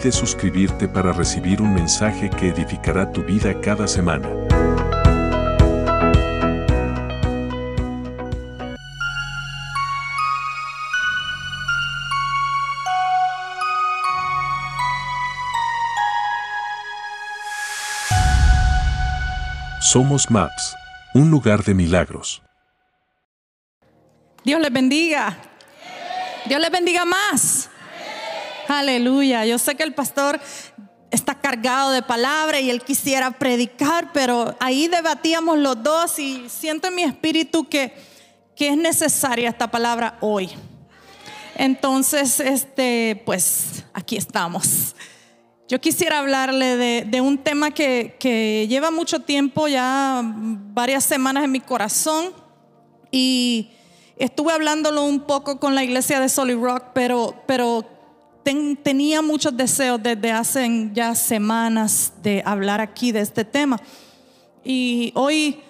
Olvides suscribirte para recibir un mensaje que edificará tu vida cada semana. Somos Maps, un lugar de milagros. Dios les bendiga. Dios les bendiga más. Aleluya. Yo sé que el pastor está cargado de palabra y él quisiera predicar, pero ahí debatíamos los dos y siento en mi espíritu que, que es necesaria esta palabra hoy. Entonces, este, pues aquí estamos. Yo quisiera hablarle de, un tema que, que, lleva mucho tiempo, ya varias semanas en mi corazón, y estuve hablándolo un poco con la iglesia de Solid Rock, pero, pero tenía muchos deseos desde hace ya semanas de hablar aquí de este tema. Y hoy,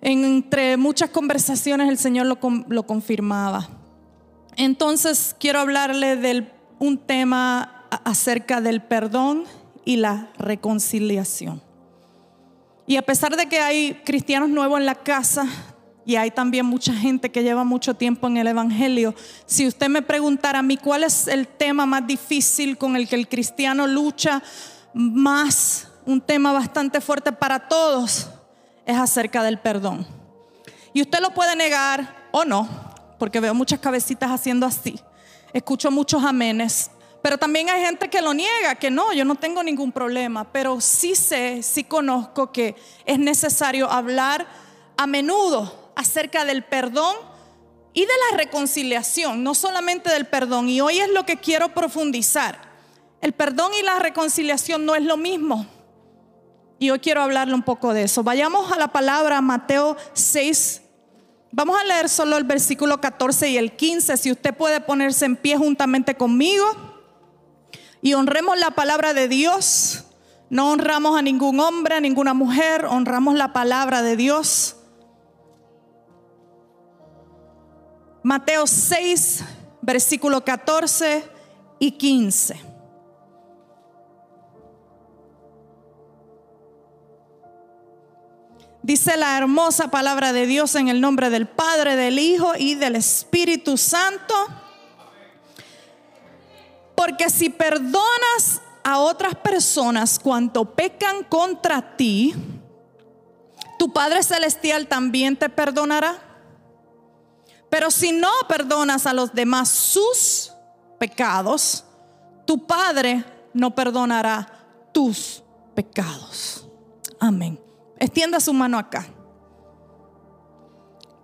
entre muchas conversaciones, el Señor lo, lo confirmaba. Entonces, quiero hablarle de un tema acerca del perdón y la reconciliación. Y a pesar de que hay cristianos nuevos en la casa y hay también mucha gente que lleva mucho tiempo en el Evangelio, si usted me preguntara a mí cuál es el tema más difícil con el que el cristiano lucha más, un tema bastante fuerte para todos, es acerca del perdón. Y usted lo puede negar o no, porque veo muchas cabecitas haciendo así. Escucho muchos amenes. Pero también hay gente que lo niega, que no, yo no tengo ningún problema, pero sí sé, sí conozco que es necesario hablar a menudo acerca del perdón y de la reconciliación, no solamente del perdón. Y hoy es lo que quiero profundizar. El perdón y la reconciliación no es lo mismo. Y hoy quiero hablarle un poco de eso. Vayamos a la palabra Mateo 6. Vamos a leer solo el versículo 14 y el 15. Si usted puede ponerse en pie juntamente conmigo y honremos la palabra de Dios. No honramos a ningún hombre, a ninguna mujer, honramos la palabra de Dios. Mateo 6, versículo 14 y 15. Dice la hermosa palabra de Dios en el nombre del Padre, del Hijo y del Espíritu Santo. Porque si perdonas a otras personas cuanto pecan contra ti, tu Padre Celestial también te perdonará. Pero si no perdonas a los demás sus pecados, tu Padre no perdonará tus pecados. Amén. Extienda su mano acá.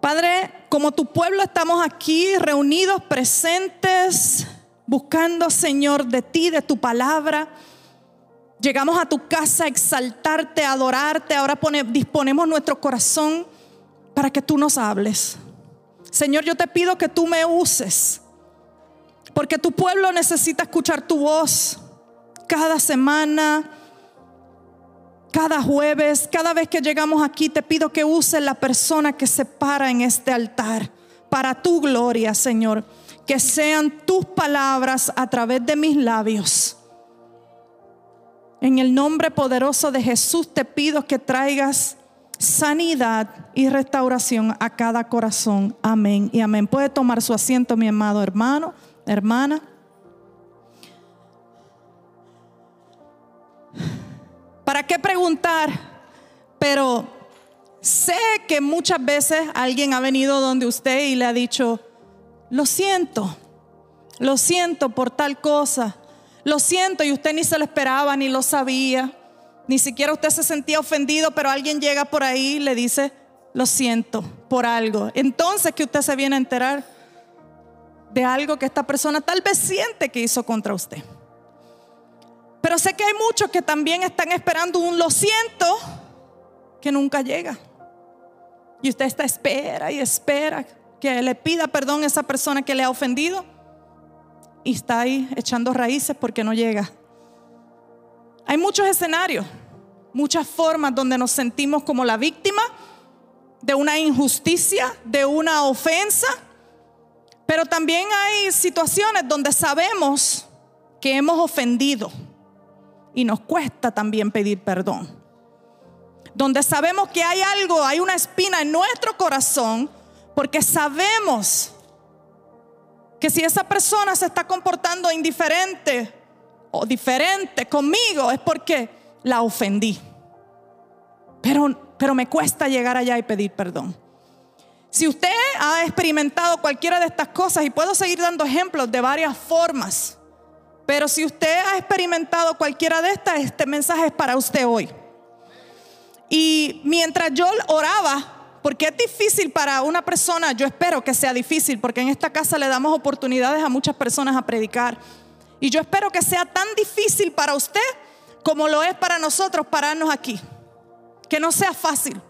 Padre, como tu pueblo estamos aquí reunidos, presentes buscando, Señor, de ti, de tu palabra. Llegamos a tu casa a exaltarte, a adorarte. Ahora disponemos nuestro corazón para que tú nos hables. Señor, yo te pido que tú me uses, porque tu pueblo necesita escuchar tu voz cada semana, cada jueves, cada vez que llegamos aquí. Te pido que uses la persona que se para en este altar para tu gloria, Señor que sean tus palabras a través de mis labios. En el nombre poderoso de Jesús te pido que traigas sanidad y restauración a cada corazón. Amén y amén. Puede tomar su asiento, mi amado hermano, hermana. ¿Para qué preguntar? Pero sé que muchas veces alguien ha venido donde usted y le ha dicho, lo siento, lo siento por tal cosa, lo siento y usted ni se lo esperaba, ni lo sabía, ni siquiera usted se sentía ofendido, pero alguien llega por ahí y le dice, lo siento por algo. Entonces que usted se viene a enterar de algo que esta persona tal vez siente que hizo contra usted. Pero sé que hay muchos que también están esperando un lo siento que nunca llega. Y usted está espera y espera que le pida perdón a esa persona que le ha ofendido. Y está ahí echando raíces porque no llega. Hay muchos escenarios, muchas formas donde nos sentimos como la víctima de una injusticia, de una ofensa. Pero también hay situaciones donde sabemos que hemos ofendido y nos cuesta también pedir perdón donde sabemos que hay algo, hay una espina en nuestro corazón, porque sabemos que si esa persona se está comportando indiferente o diferente conmigo es porque la ofendí. Pero, pero me cuesta llegar allá y pedir perdón. Si usted ha experimentado cualquiera de estas cosas, y puedo seguir dando ejemplos de varias formas, pero si usted ha experimentado cualquiera de estas, este mensaje es para usted hoy. Y mientras yo oraba, porque es difícil para una persona, yo espero que sea difícil, porque en esta casa le damos oportunidades a muchas personas a predicar. Y yo espero que sea tan difícil para usted como lo es para nosotros pararnos aquí. Que no sea fácil.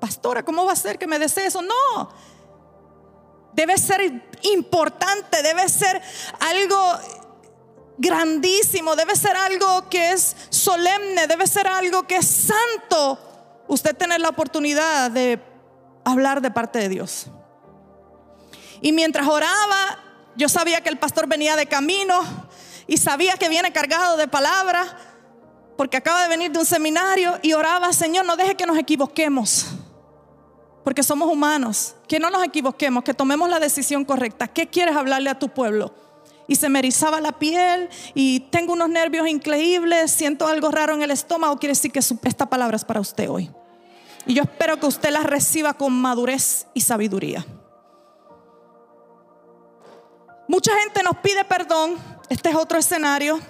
Pastora, ¿cómo va a ser que me desee eso? No. Debe ser importante, debe ser algo grandísimo, debe ser algo que es solemne, debe ser algo que es santo. Usted tener la oportunidad de hablar de parte de Dios. Y mientras oraba, yo sabía que el pastor venía de camino y sabía que viene cargado de palabras porque acaba de venir de un seminario y oraba, Señor, no deje que nos equivoquemos. Porque somos humanos, que no nos equivoquemos, que tomemos la decisión correcta. ¿Qué quieres hablarle a tu pueblo? y se me erizaba la piel y tengo unos nervios increíbles, siento algo raro en el estómago, quiere decir que esta palabra es para usted hoy. Y yo espero que usted la reciba con madurez y sabiduría. Mucha gente nos pide perdón, este es otro escenario,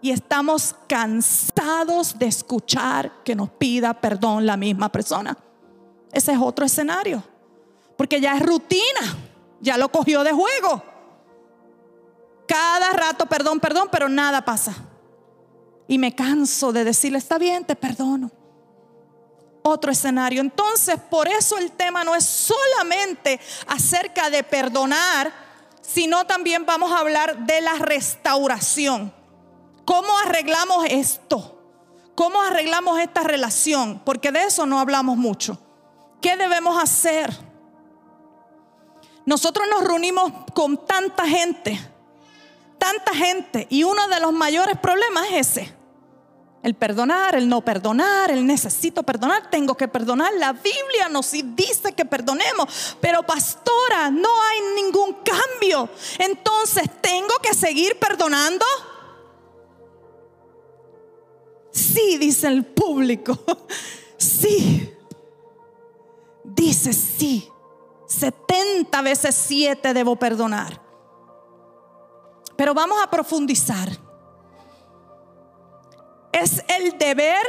y estamos cansados de escuchar que nos pida perdón la misma persona. Ese es otro escenario, porque ya es rutina, ya lo cogió de juego. Cada rato, perdón, perdón, pero nada pasa. Y me canso de decirle, está bien, te perdono. Otro escenario. Entonces, por eso el tema no es solamente acerca de perdonar, sino también vamos a hablar de la restauración. ¿Cómo arreglamos esto? ¿Cómo arreglamos esta relación? Porque de eso no hablamos mucho. ¿Qué debemos hacer? Nosotros nos reunimos con tanta gente tanta gente y uno de los mayores problemas es ese. El perdonar, el no perdonar, el necesito perdonar, tengo que perdonar. La Biblia nos dice que perdonemos, pero pastora, no hay ningún cambio. Entonces, ¿tengo que seguir perdonando? Sí, dice el público. Sí. Dice sí. 70 veces 7 debo perdonar. Pero vamos a profundizar. Es el deber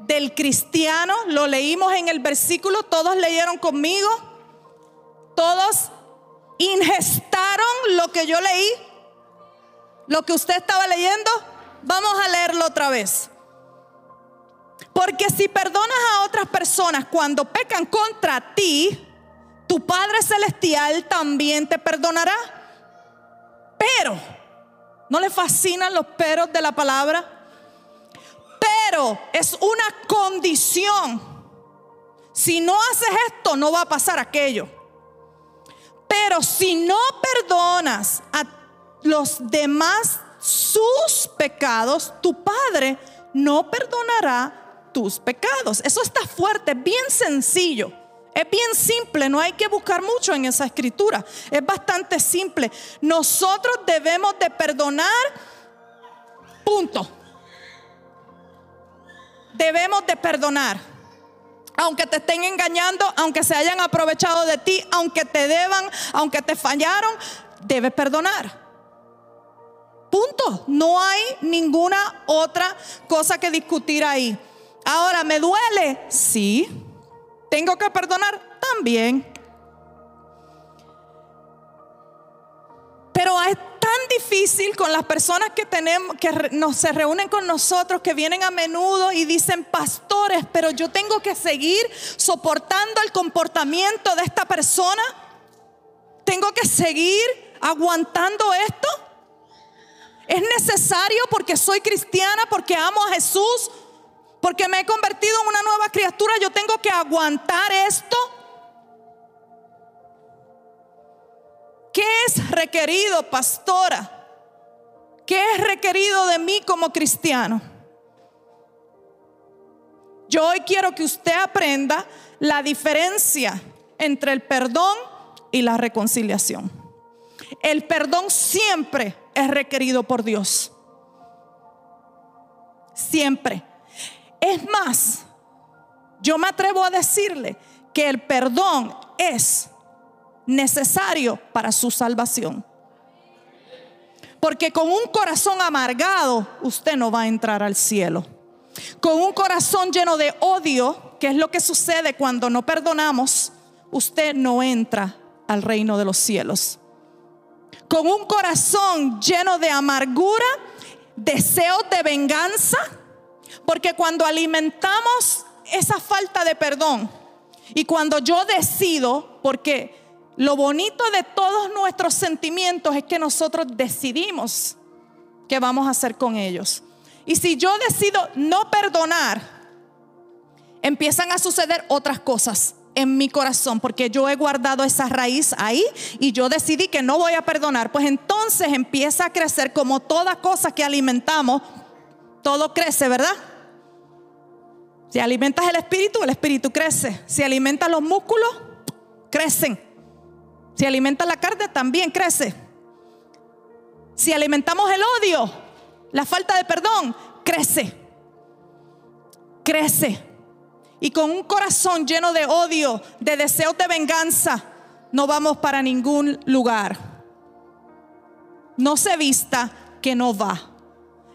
del cristiano, lo leímos en el versículo, todos leyeron conmigo, todos ingestaron lo que yo leí, lo que usted estaba leyendo, vamos a leerlo otra vez. Porque si perdonas a otras personas cuando pecan contra ti, tu Padre Celestial también te perdonará. Pero ¿No le fascinan los peros de la palabra? Pero es una condición. Si no haces esto, no va a pasar aquello. Pero si no perdonas a los demás sus pecados, tu Padre no perdonará tus pecados. Eso está fuerte, bien sencillo. Es bien simple, no hay que buscar mucho en esa escritura. Es bastante simple. Nosotros debemos de perdonar, punto. Debemos de perdonar. Aunque te estén engañando, aunque se hayan aprovechado de ti, aunque te deban, aunque te fallaron, debes perdonar. Punto. No hay ninguna otra cosa que discutir ahí. Ahora, ¿me duele? Sí. ¿Tengo que perdonar? También. Pero es tan difícil con las personas que tenemos, que nos, se reúnen con nosotros, que vienen a menudo y dicen, pastores, pero yo tengo que seguir soportando el comportamiento de esta persona. Tengo que seguir aguantando esto. Es necesario porque soy cristiana, porque amo a Jesús, porque me he convertido en una nueva criatura. Yo tengo que aguantar esto. ¿Qué es requerido, pastora? ¿Qué es requerido de mí como cristiano? Yo hoy quiero que usted aprenda la diferencia entre el perdón y la reconciliación. El perdón siempre es requerido por Dios. Siempre. Es más, yo me atrevo a decirle que el perdón es necesario para su salvación. Porque con un corazón amargado usted no va a entrar al cielo. Con un corazón lleno de odio, que es lo que sucede cuando no perdonamos, usted no entra al reino de los cielos. Con un corazón lleno de amargura, deseos de venganza, porque cuando alimentamos esa falta de perdón y cuando yo decido, porque lo bonito de todos nuestros sentimientos es que nosotros decidimos qué vamos a hacer con ellos. Y si yo decido no perdonar, empiezan a suceder otras cosas en mi corazón, porque yo he guardado esa raíz ahí y yo decidí que no voy a perdonar. Pues entonces empieza a crecer como toda cosa que alimentamos, todo crece, ¿verdad? Si alimentas el espíritu, el espíritu crece. Si alimentas los músculos, crecen. Si alimenta la carne, también crece. Si alimentamos el odio, la falta de perdón, crece. Crece. Y con un corazón lleno de odio, de deseos de venganza, no vamos para ningún lugar. No se vista que no va.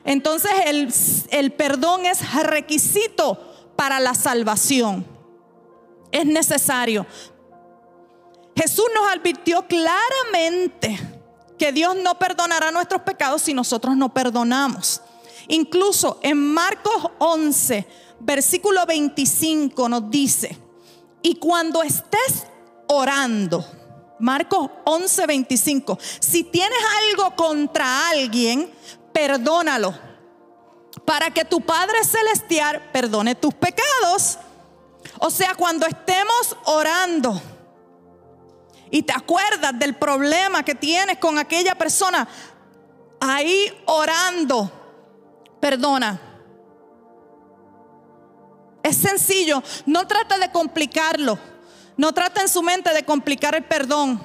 Entonces el, el perdón es requisito para la salvación. Es necesario. Jesús nos advirtió claramente que Dios no perdonará nuestros pecados si nosotros no perdonamos. Incluso en Marcos 11, versículo 25 nos dice, y cuando estés orando, Marcos 11, 25, si tienes algo contra alguien, perdónalo, para que tu Padre Celestial perdone tus pecados. O sea, cuando estemos orando, y te acuerdas del problema que tienes con aquella persona, ahí orando, perdona. Es sencillo, no trata de complicarlo, no trata en su mente de complicar el perdón.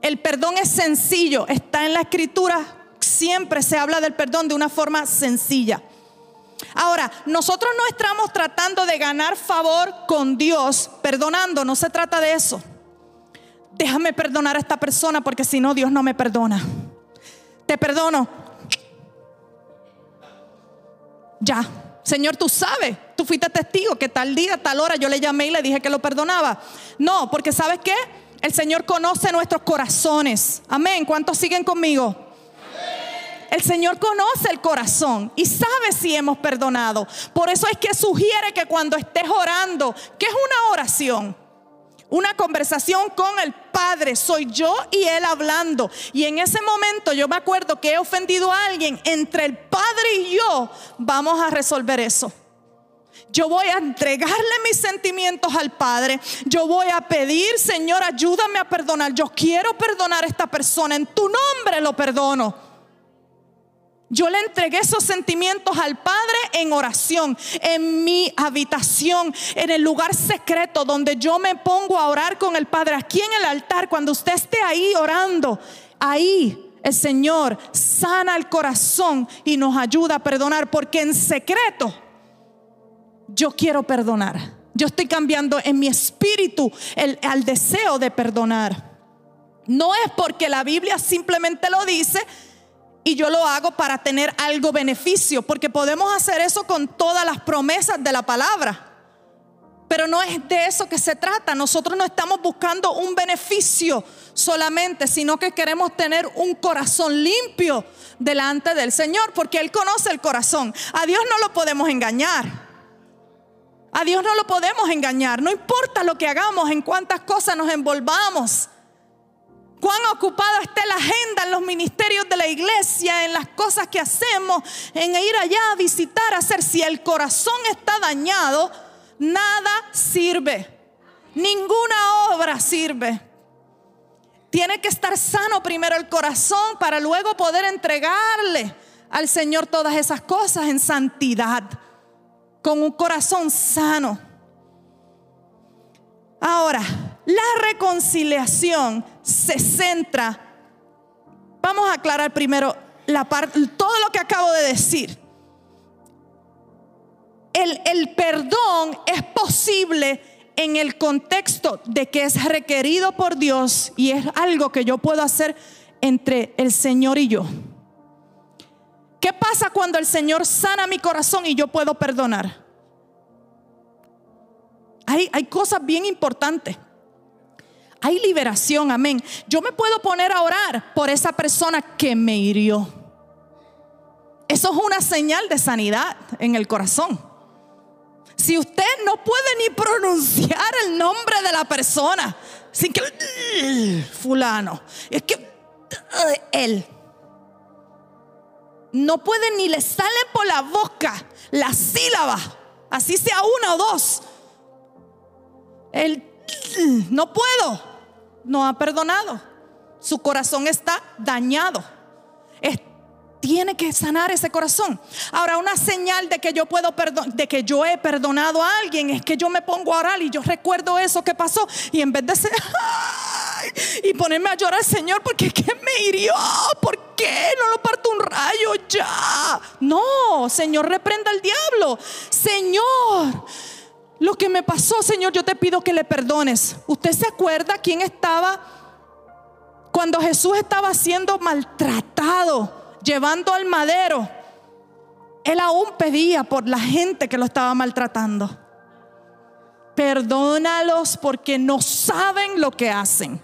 El perdón es sencillo, está en la escritura, siempre se habla del perdón de una forma sencilla. Ahora, nosotros no estamos tratando de ganar favor con Dios perdonando, no se trata de eso déjame perdonar a esta persona porque si no Dios no me perdona. Te perdono. Ya, Señor, tú sabes, tú fuiste testigo que tal día, tal hora yo le llamé y le dije que lo perdonaba. No, porque sabes qué? El Señor conoce nuestros corazones. Amén. ¿Cuántos siguen conmigo? El Señor conoce el corazón y sabe si hemos perdonado. Por eso es que sugiere que cuando estés orando, que es una oración, una conversación con el Padre, soy yo y Él hablando. Y en ese momento yo me acuerdo que he ofendido a alguien, entre el Padre y yo vamos a resolver eso. Yo voy a entregarle mis sentimientos al Padre. Yo voy a pedir, Señor, ayúdame a perdonar. Yo quiero perdonar a esta persona. En tu nombre lo perdono. Yo le entregué esos sentimientos al Padre en oración, en mi habitación, en el lugar secreto donde yo me pongo a orar con el Padre, aquí en el altar, cuando usted esté ahí orando, ahí el Señor sana el corazón y nos ayuda a perdonar, porque en secreto yo quiero perdonar. Yo estoy cambiando en mi espíritu el, al deseo de perdonar. No es porque la Biblia simplemente lo dice, y yo lo hago para tener algo beneficio, porque podemos hacer eso con todas las promesas de la palabra. Pero no es de eso que se trata. Nosotros no estamos buscando un beneficio solamente, sino que queremos tener un corazón limpio delante del Señor, porque Él conoce el corazón. A Dios no lo podemos engañar. A Dios no lo podemos engañar. No importa lo que hagamos, en cuántas cosas nos envolvamos. Cuán ocupada esté la agenda en los ministerios de la iglesia, en las cosas que hacemos, en ir allá a visitar, a hacer. Si el corazón está dañado, nada sirve. Ninguna obra sirve. Tiene que estar sano primero el corazón para luego poder entregarle al Señor todas esas cosas en santidad, con un corazón sano. Ahora, la reconciliación se centra, vamos a aclarar primero la parte, todo lo que acabo de decir. El, el perdón es posible en el contexto de que es requerido por Dios y es algo que yo puedo hacer entre el Señor y yo. ¿Qué pasa cuando el Señor sana mi corazón y yo puedo perdonar? Hay, hay cosas bien importantes. Hay liberación, amén. Yo me puedo poner a orar por esa persona que me hirió. Eso es una señal de sanidad en el corazón. Si usted no puede ni pronunciar el nombre de la persona, sin que fulano, es que él no puede ni le sale por la boca la sílaba, así sea una o dos. Él no puedo, no ha perdonado. Su corazón está dañado. tiene que sanar ese corazón. Ahora, una señal de que yo puedo de que yo he perdonado a alguien es que yo me pongo a orar y yo recuerdo eso que pasó y en vez de ser y ponerme a llorar, Señor, porque qué me hirió, ¿por qué no lo parto un rayo ya? No, Señor, reprenda al diablo. Señor, lo que me pasó, Señor, yo te pido que le perdones. ¿Usted se acuerda quién estaba cuando Jesús estaba siendo maltratado, llevando al madero? Él aún pedía por la gente que lo estaba maltratando. Perdónalos porque no saben lo que hacen.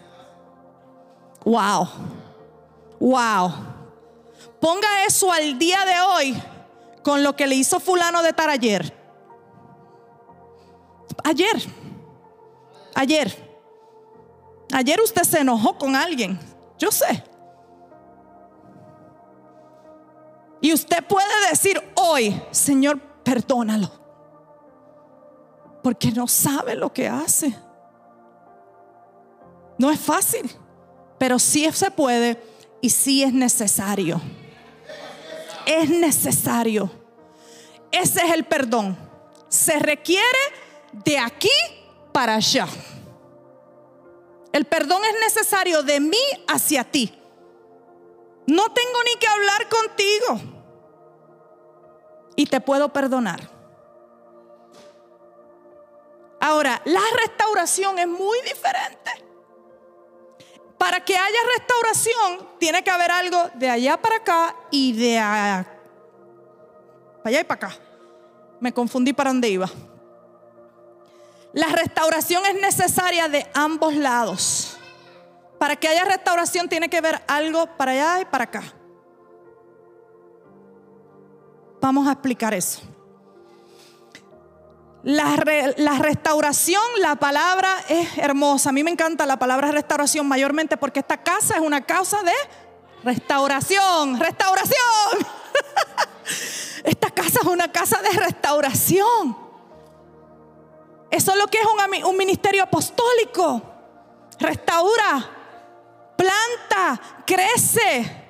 Wow. Wow. Ponga eso al día de hoy con lo que le hizo fulano de tal ayer. Ayer, ayer, ayer usted se enojó con alguien, yo sé. Y usted puede decir hoy, Señor, perdónalo. Porque no sabe lo que hace. No es fácil, pero sí se puede y sí es necesario. Es necesario. Ese es el perdón. Se requiere de aquí para allá. El perdón es necesario de mí hacia ti. No tengo ni que hablar contigo. Y te puedo perdonar. Ahora, la restauración es muy diferente. Para que haya restauración, tiene que haber algo de allá para acá y de allá, para allá y para acá. Me confundí para dónde iba. La restauración es necesaria de ambos lados. Para que haya restauración tiene que ver algo para allá y para acá. Vamos a explicar eso. La, la, restauración, la palabra es hermosa. A mí me encanta la palabra restauración mayormente porque esta casa es una casa de restauración. Restauración. esta casa es una casa de restauración. Eso es lo que es un, ministerio apostólico. Restaura, planta, crece.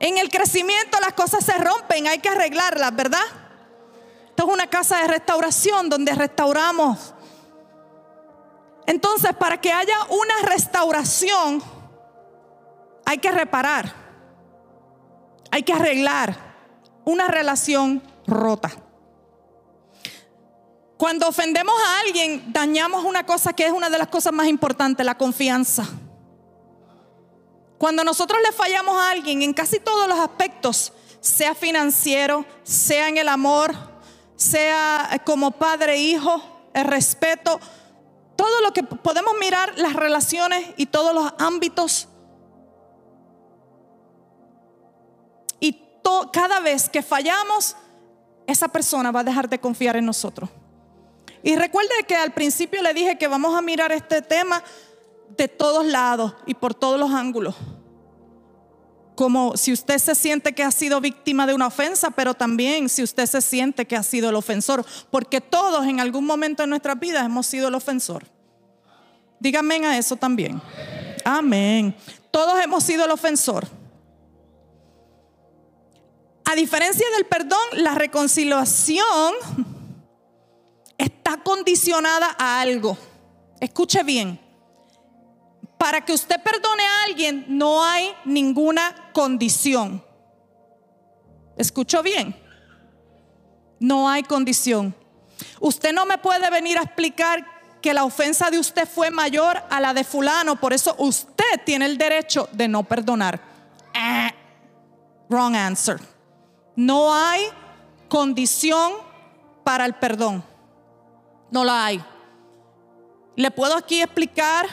En el crecimiento las cosas se rompen, hay que arreglarlas, ¿verdad? Esto es una casa de restauración donde restauramos. Entonces, para que haya una restauración, hay que reparar, hay que arreglar una relación rota. Cuando ofendemos a alguien, dañamos una cosa que es una de las cosas más importantes, la confianza. Cuando nosotros le fallamos a alguien en casi todos los aspectos, sea financiero, sea en el amor, sea como padre hijo, el respeto, todo lo que podemos mirar, las relaciones y todos los ámbitos. Y cada vez que fallamos, esa persona va a dejar de confiar en nosotros. Y recuerde que al principio le dije que vamos a mirar este tema de todos lados y por todos los ángulos. Como si usted se siente que ha sido víctima de una ofensa, pero también si usted se siente que ha sido el ofensor, porque todos en algún momento de nuestra vida hemos sido el ofensor. Díganme a eso también. Amén. Todos hemos sido el ofensor. A diferencia del perdón, la reconciliación está condicionada a algo. Escuche bien. Para que usted perdone a alguien no hay ninguna condición. ¿Escuchó bien? No hay condición. Usted no me puede venir a explicar que la ofensa de usted fue mayor a la de fulano, por eso usted tiene el derecho de no perdonar. Eh, wrong answer. No hay condición para el perdón. No la hay. Le puedo aquí explicar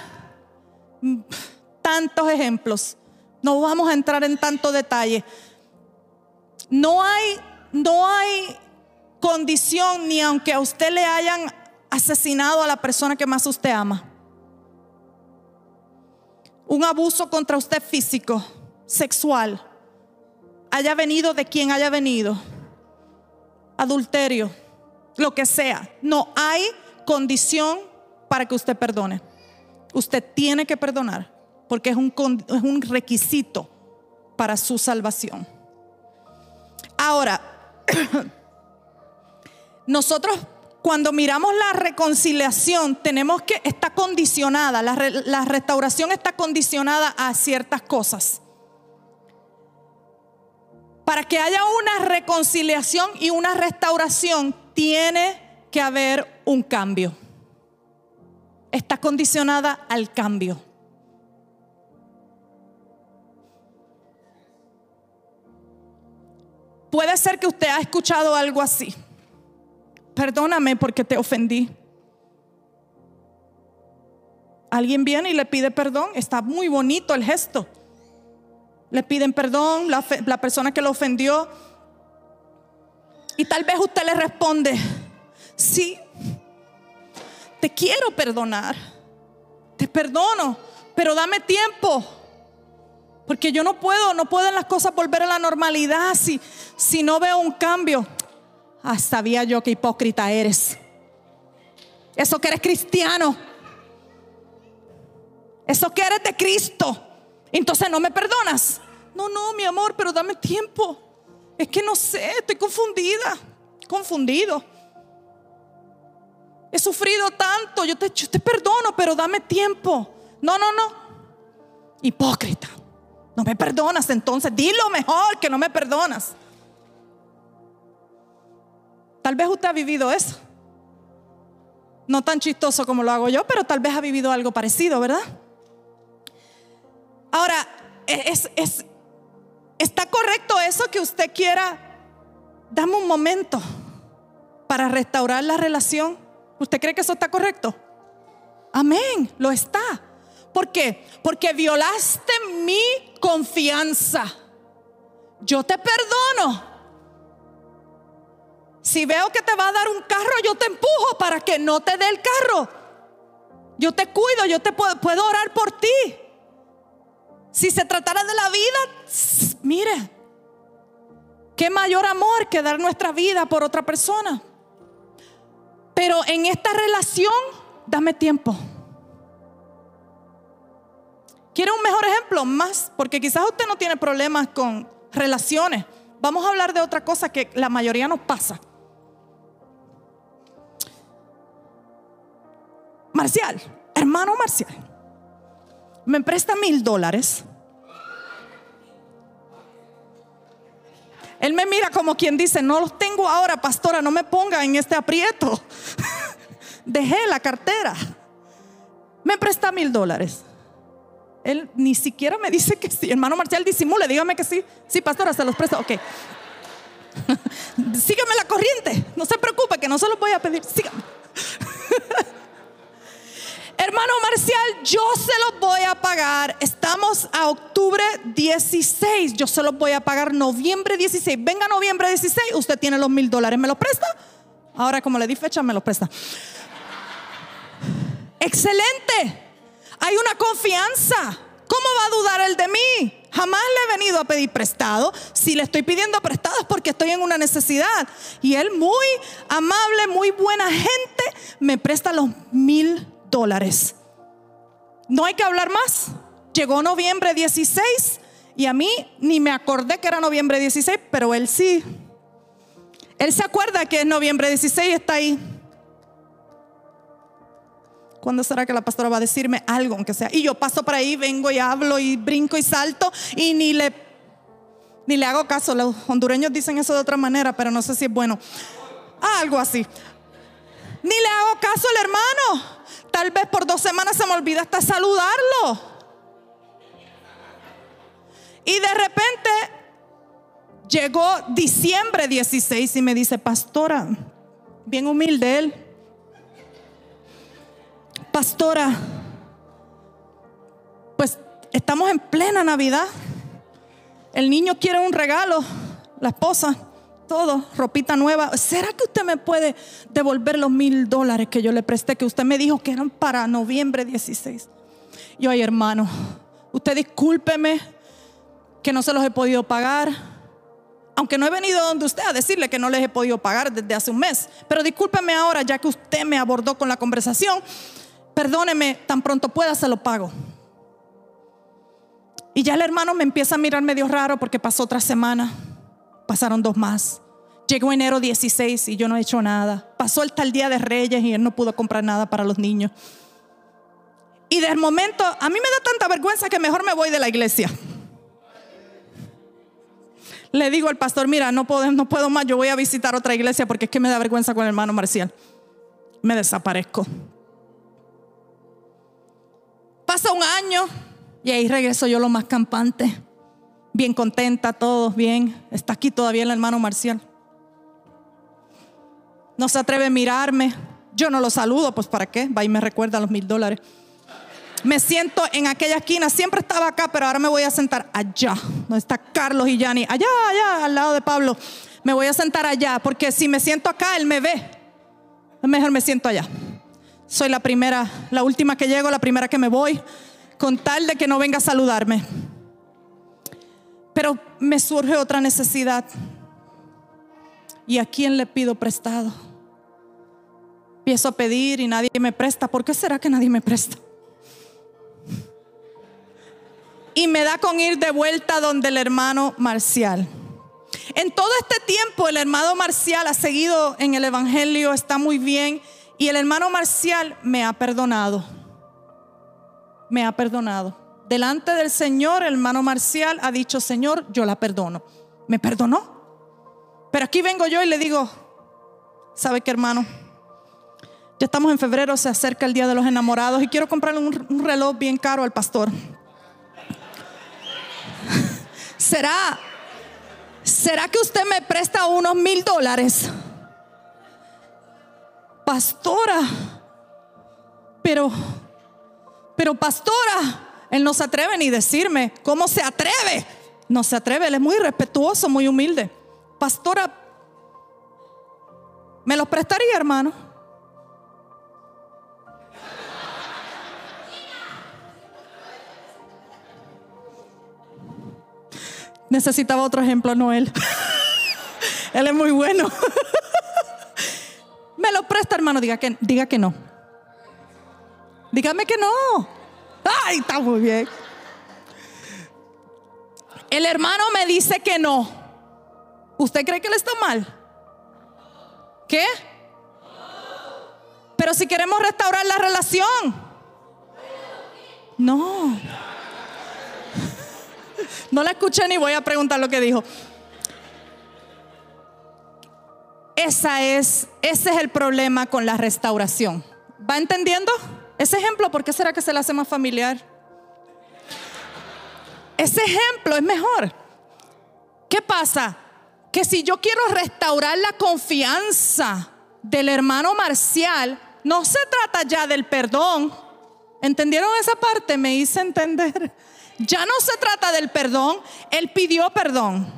tantos ejemplos. No vamos a entrar en tanto detalle. No hay, no hay condición ni aunque a usted le hayan asesinado a la persona que más usted ama. Un abuso contra usted físico, sexual, haya venido de quien haya venido, adulterio, lo que sea. No hay condición para que usted perdone. Usted tiene que perdonar porque es un, es un requisito para su salvación. Ahora, nosotros cuando miramos la reconciliación, tenemos que, está condicionada, la, la, restauración está condicionada a ciertas cosas. Para que haya una reconciliación y una restauración, tiene que haber un cambio. Está condicionada al cambio. Puede ser que usted ha escuchado algo así. Perdóname porque te ofendí. Alguien viene y le pide perdón. Está muy bonito el gesto. Le piden perdón la, la persona que lo ofendió. Y tal vez usted le responde, sí, te quiero perdonar. Te perdono, pero dame tiempo. Porque yo no puedo, no pueden las cosas volver a la normalidad si, si no veo un cambio. Ah, sabía yo que hipócrita eres. Eso que eres cristiano. Eso que eres de Cristo. Entonces no me perdonas. No, no, mi amor, pero dame tiempo. Es que no sé, estoy confundida, confundido. He sufrido tanto, yo te, yo te perdono, pero dame tiempo. No, no, no. Hipócrita. No me perdonas, entonces dilo mejor que no me perdonas. Tal vez usted ha vivido eso. No tan chistoso como lo hago yo, pero tal vez ha vivido algo parecido, ¿verdad? Ahora, es, ¿está correcto eso que usted quiera? Dame un momento para restaurar la relación. ¿Usted cree que eso está correcto? Amén, lo está. ¿Por qué? Porque violaste mi confianza. Yo te perdono si veo que te va a dar un carro, yo te empujo para que no te dé el carro. Yo te cuido, yo te puedo, puedo orar por ti. Si se tratara de la vida, mire, qué mayor amor que dar nuestra vida por otra persona. Pero en esta relación, dame tiempo. ¿Quiere un mejor ejemplo? Más, porque quizás usted no tiene problemas con relaciones. Vamos a hablar de otra cosa que la mayoría nos pasa. Marcial, hermano Marcial, me presta mil dólares. Él me mira como quien dice, no los tengo ahora, pastora, no me ponga en este aprieto. Dejé la cartera. Me presta mil dólares. Él ni siquiera me dice que sí. Hermano Marcial, disimule, dígame que sí. Sí, pastora, se los presto. Ok. sígame la corriente. No se preocupe, que no se los voy a pedir. Sígame. Hermano Marcial, yo se los voy a pagar. Estamos a octubre 16. Yo se los voy a pagar noviembre 16. Venga noviembre 16, usted tiene los mil dólares. ¿Me los presta? Ahora como le di fecha, me los presta. Excelente. Hay una confianza. ¿Cómo va a dudar él de mí? Jamás le he venido a pedir prestado. Si le estoy pidiendo prestado es porque estoy en una necesidad. Y él muy amable, muy buena gente, me presta los mil dólares. No hay que hablar más. Llegó noviembre 16 y a mí ni me acordé que era noviembre 16, pero él sí. Él se acuerda que es noviembre 16 y está ahí. ¿Cuándo será que la pastora va a decirme algo, aunque sea? Y yo paso por ahí, vengo y hablo y brinco y salto y ni le, ni le hago caso. Los hondureños dicen eso de otra manera, pero no sé si es bueno. algo así. Ni le hago caso al hermano. Tal vez por dos semanas se me olvida hasta saludarlo. Y de repente llegó diciembre 16 y me dice, pastora, bien humilde él pastora, pues estamos en plena Navidad. El niño quiere un regalo, la esposa, todo, ropita nueva. ¿Será que usted me puede devolver los mil dólares que yo le presté, que usted me dijo que eran para noviembre 16? Yo, ay hermano, usted discúlpeme que no se los he podido pagar. Aunque no he venido donde usted a decirle que no les he podido pagar desde hace un mes. Pero discúlpeme ahora, ya que usted me abordó con la conversación perdóneme, tan pronto pueda se lo pago. Y ya el hermano me empieza a mirar medio raro porque pasó otra semana, pasaron dos más. Llegó enero 16 y yo no he hecho nada. Pasó el tal día de Reyes y él no pudo comprar nada para los niños. Y del momento, a mí me da tanta vergüenza que mejor me voy de la iglesia. Le digo al pastor, mira, no puedo, no puedo más, yo voy a visitar otra iglesia porque es que me da vergüenza con el hermano Marcial. Me desaparezco. Pasa un año y ahí regreso yo lo más campante. Bien contenta, todos bien. Está aquí todavía el hermano Marcial. No se atreve a mirarme. Yo no lo saludo, pues para qué. Va y me recuerda los mil dólares. Me siento en aquella esquina. Siempre estaba acá, pero ahora me voy a sentar allá. Donde está Carlos y Yani. Allá, allá, al lado de Pablo. Me voy a sentar allá, porque si me siento acá, él me ve. Mejor me siento allá soy la primera, la última que llego, la primera que me voy, con tal de que no venga a saludarme. Pero me surge otra necesidad. ¿Y a quién le pido prestado? Empiezo a pedir y nadie me presta. ¿Por qué será que nadie me presta? Y me da con ir de vuelta donde el hermano Marcial. En todo este tiempo el hermano Marcial ha seguido en el Evangelio, está muy bien y el hermano Marcial me ha perdonado. Me ha perdonado. Delante del Señor, el hermano Marcial ha dicho, Señor, yo la perdono. Me perdonó. Pero aquí vengo yo y le digo, ¿sabe qué hermano? Ya estamos en febrero, se acerca el Día de los Enamorados y quiero comprarle un, un reloj bien caro al pastor. ¿Será, ¿Será que usted me presta unos mil dólares? pastora, pero, pero pastora, él no se atreve ni decirme, ¿cómo se atreve? No se atreve, él es muy respetuoso, muy humilde. Pastora, ¿me los prestaría, hermano? Necesitaba otro ejemplo, no él. él es muy bueno. Me lo presta, hermano. Diga que, diga que no. Dígame que no. Ay, está muy bien. El hermano me dice que no. ¿Usted cree que él está mal? ¿Qué? Pero si queremos restaurar la relación. No. No la escuché ni voy a preguntar lo que dijo. Esa es, ese es el problema con la restauración. ¿Va entendiendo? Ese ejemplo, ¿por qué será que se le hace más familiar? Ese ejemplo es mejor. ¿Qué pasa? Que si yo quiero restaurar la confianza del hermano Marcial, no se trata ya del perdón. ¿Entendieron esa parte? Me hice entender. Ya no se trata del perdón. Él pidió perdón.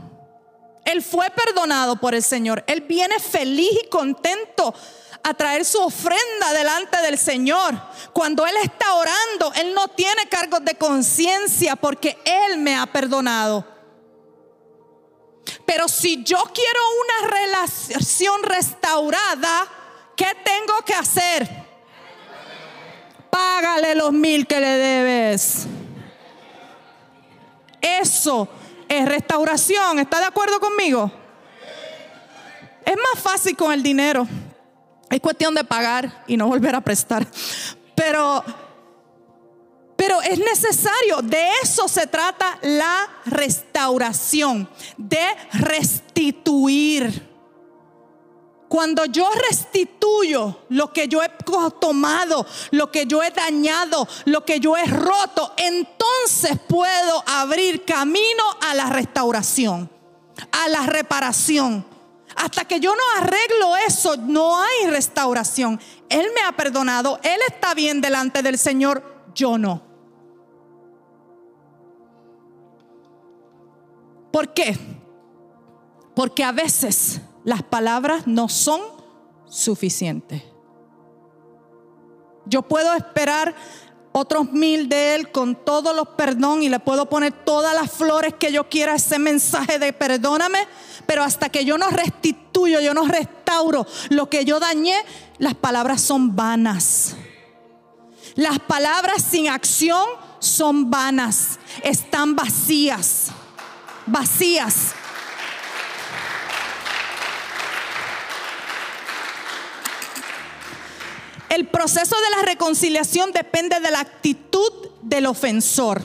Él fue perdonado por el Señor. Él viene feliz y contento a traer su ofrenda delante del Señor. Cuando Él está orando, Él no tiene cargos de conciencia porque Él me ha perdonado. Pero si yo quiero una relación restaurada, ¿qué tengo que hacer? Págale los mil que le debes. Eso es restauración. ¿Está de acuerdo conmigo? Es más fácil con el dinero. Es cuestión de pagar y no volver a prestar. Pero pero es necesario, de eso se trata la restauración, de restituir. Cuando yo restituyo lo que yo he tomado, lo que yo he dañado, lo que yo he roto, entonces puedo abrir camino a la restauración, a la reparación. Hasta que yo no arreglo eso, no hay restauración. Él me ha perdonado, Él está bien delante del Señor, yo no. ¿Por qué? Porque a veces las palabras no son suficientes. Yo puedo esperar otros mil de Él con todos los perdón y le puedo poner todas las flores que yo quiera ese mensaje de perdóname, pero hasta que yo no restituyo, yo no restauro lo que yo dañé, las palabras son vanas. Las palabras sin acción son vanas, están vacías vacías. El proceso de la reconciliación depende de la actitud del ofensor.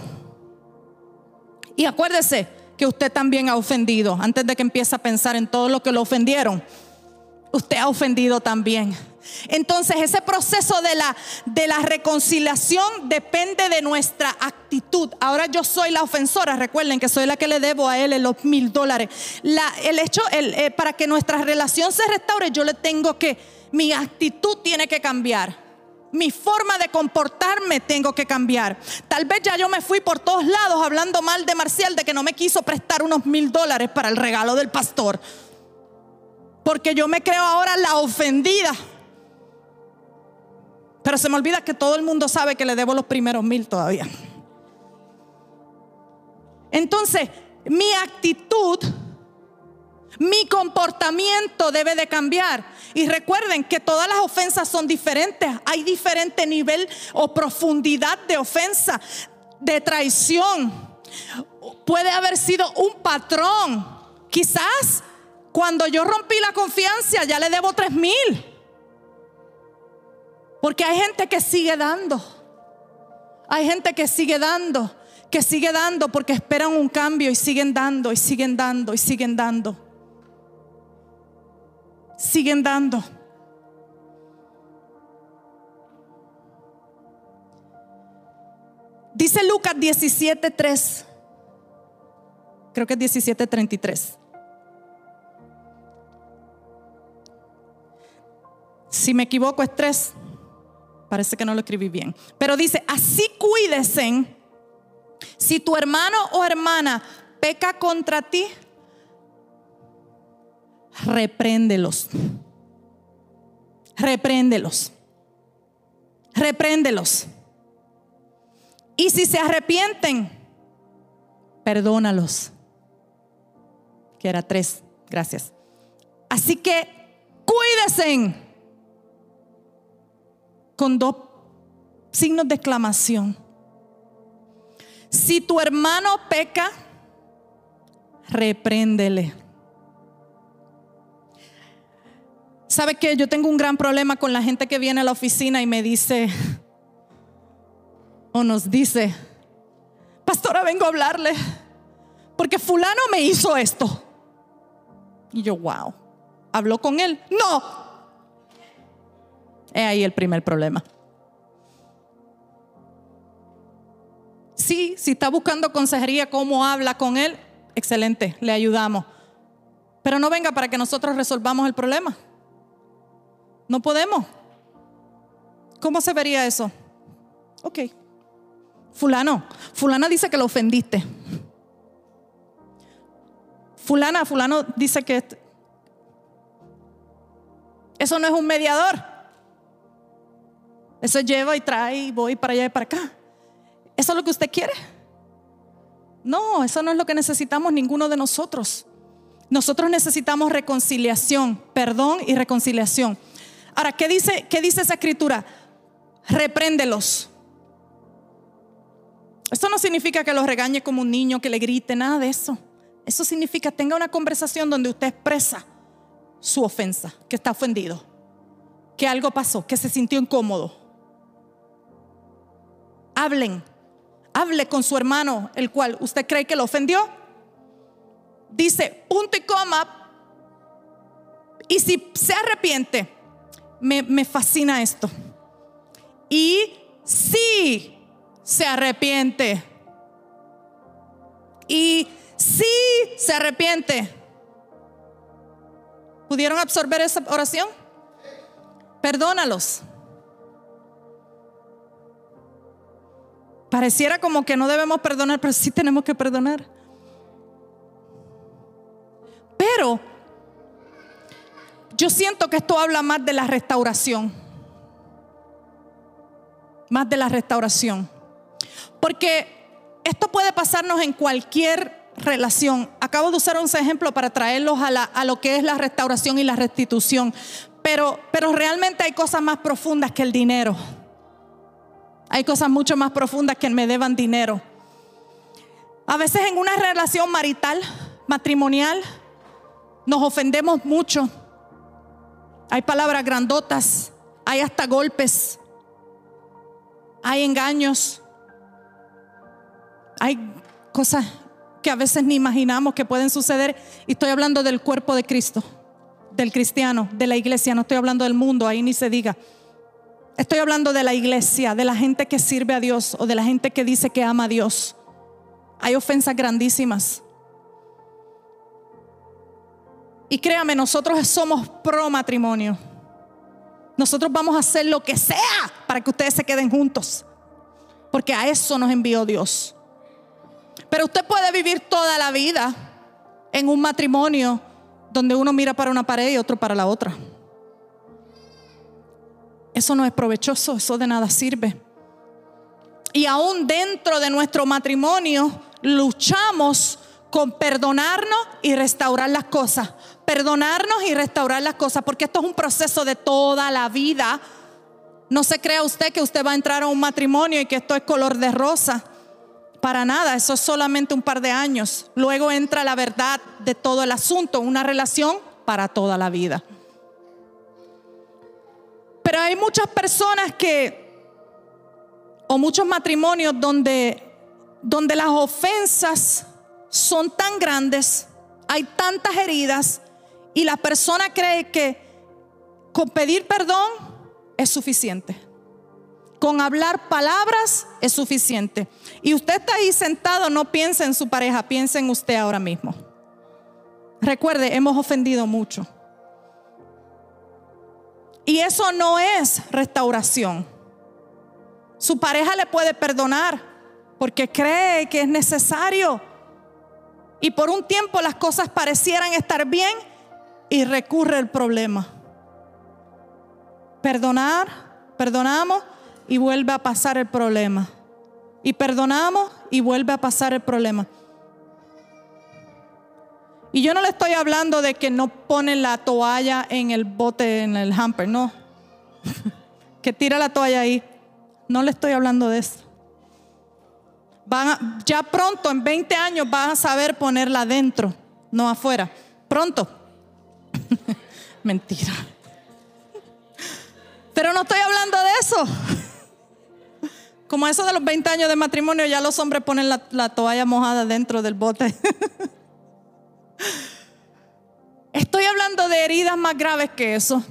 Y acuérdese que usted también ha ofendido. Antes de que empiece a pensar en todo lo que lo ofendieron, usted ha ofendido también. Entonces ese proceso de la, de la reconciliación depende de nuestra actitud. Ahora yo soy la ofensora, recuerden que soy la que le debo a él los mil dólares. el hecho, eh, para que nuestra relación se restaure, yo le tengo que, mi actitud tiene que cambiar. Mi forma de comportarme tengo que cambiar. Tal vez ya yo me fui por todos lados hablando mal de Marcial de que no me quiso prestar unos mil dólares para el regalo del pastor. Porque yo me creo ahora la ofendida. Pero se me olvida que todo el mundo sabe que le debo los primeros mil todavía. Entonces, mi actitud, mi comportamiento debe de cambiar. Y recuerden que todas las ofensas son diferentes. Hay diferente nivel o profundidad de ofensa, de traición. Puede haber sido un patrón. Quizás cuando yo rompí la confianza ya le debo tres mil. Porque hay gente que sigue dando. Hay gente que sigue dando, que sigue dando porque esperan un cambio y siguen dando y siguen dando y siguen dando. Siguen dando. Dice Lucas 17:3. Creo que es 17:33. Si me equivoco es 3. Parece que no lo escribí bien. Pero dice, así cuídese. Si tu hermano o hermana peca contra ti, repréndelos. Repréndelos. Repréndelos. Y si se arrepienten, perdónalos. Que era tres. Gracias. Así que cuídense con dos signos de exclamación. Si tu hermano peca, repréndele. ¿Sabe que yo tengo un gran problema con la gente que viene a la oficina y me dice, o nos dice, pastora, vengo a hablarle, porque fulano me hizo esto. Y yo, wow, habló con él. No, es ahí el primer problema. Sí, si está buscando consejería, cómo habla con él, excelente, le ayudamos. Pero no venga para que nosotros resolvamos el problema. No podemos. ¿Cómo se vería eso? Ok. Fulano, fulana dice que lo ofendiste. Fulana, fulano dice que eso no es un mediador. Eso lleva y trae y voy para allá y para acá. ¿Eso es lo que usted quiere? No, eso no es lo que necesitamos ninguno de nosotros. Nosotros necesitamos reconciliación, perdón y reconciliación. Ahora, ¿qué dice, qué dice esa escritura? Repréndelos. Esto no significa que los regañe como un niño, que le grite, nada de eso. Eso significa tenga una conversación donde usted expresa su ofensa, que está ofendido, que algo pasó, que se sintió incómodo. Hablen, hable con su hermano, el cual usted cree que lo ofendió. Dice punto y coma. Y si se arrepiente, me, fascina esto. Y si se arrepiente. Y si se arrepiente. ¿Pudieron absorber esa oración? Perdónalos. Pareciera como que no debemos perdonar, pero sí tenemos que perdonar. Pero yo siento que esto habla más de la restauración. Más de la restauración. Porque esto puede pasarnos en cualquier relación. Acabo de usar un ejemplo para traerlos a, lo que es la restauración y la restitución. Pero, pero realmente hay cosas más profundas que el dinero. Hay cosas mucho más profundas que me deban dinero. A veces en una relación marital, matrimonial, nos ofendemos mucho. Hay palabras grandotas, hay hasta golpes, hay engaños. Hay cosas que a veces ni imaginamos que pueden suceder. Y estoy hablando del cuerpo de Cristo, del cristiano, de la iglesia. No estoy hablando del mundo, ahí ni se diga. Estoy hablando de la iglesia, de la gente que sirve a Dios o de la gente que dice que ama a Dios. Hay ofensas grandísimas. Y créame, nosotros somos pro matrimonio. Nosotros vamos a hacer lo que sea para que ustedes se queden juntos. Porque a eso nos envió Dios. Pero usted puede vivir toda la vida en un matrimonio donde uno mira para una pared y otro para la otra. Eso no es provechoso, eso de nada sirve. Y aún dentro de nuestro matrimonio luchamos con perdonarnos y restaurar las cosas. Perdonarnos y restaurar las cosas, porque esto es un proceso de toda la vida. No se crea usted que usted va a entrar a un matrimonio y que esto es color de rosa. Para nada, eso es solamente un par de años. Luego entra la verdad de todo el asunto, una relación para toda la vida. Pero hay muchas personas que, o muchos matrimonios donde, donde las ofensas son tan grandes, hay tantas heridas y la persona cree que con pedir perdón es suficiente. Con hablar palabras es suficiente. Y usted está ahí sentado, no piense en su pareja, piense en usted ahora mismo. Recuerde, hemos ofendido mucho. Y eso no es restauración. Su pareja le puede perdonar porque cree que es necesario. Y por un tiempo las cosas parecieran estar bien y recurre el problema. Perdonar, perdonamos y vuelve a pasar el problema. Y perdonamos y vuelve a pasar el problema. Y yo no le estoy hablando de que no pone la toalla en el bote, en el hamper, no. que tira la toalla ahí. No le estoy hablando de eso. Van ya pronto, en 20 años, van a saber ponerla adentro, no afuera. Pronto. Mentira. Pero no estoy hablando de eso. Como eso de los 20 años de matrimonio, ya los hombres ponen la, toalla mojada dentro del bote. Estoy hablando de heridas más graves que eso.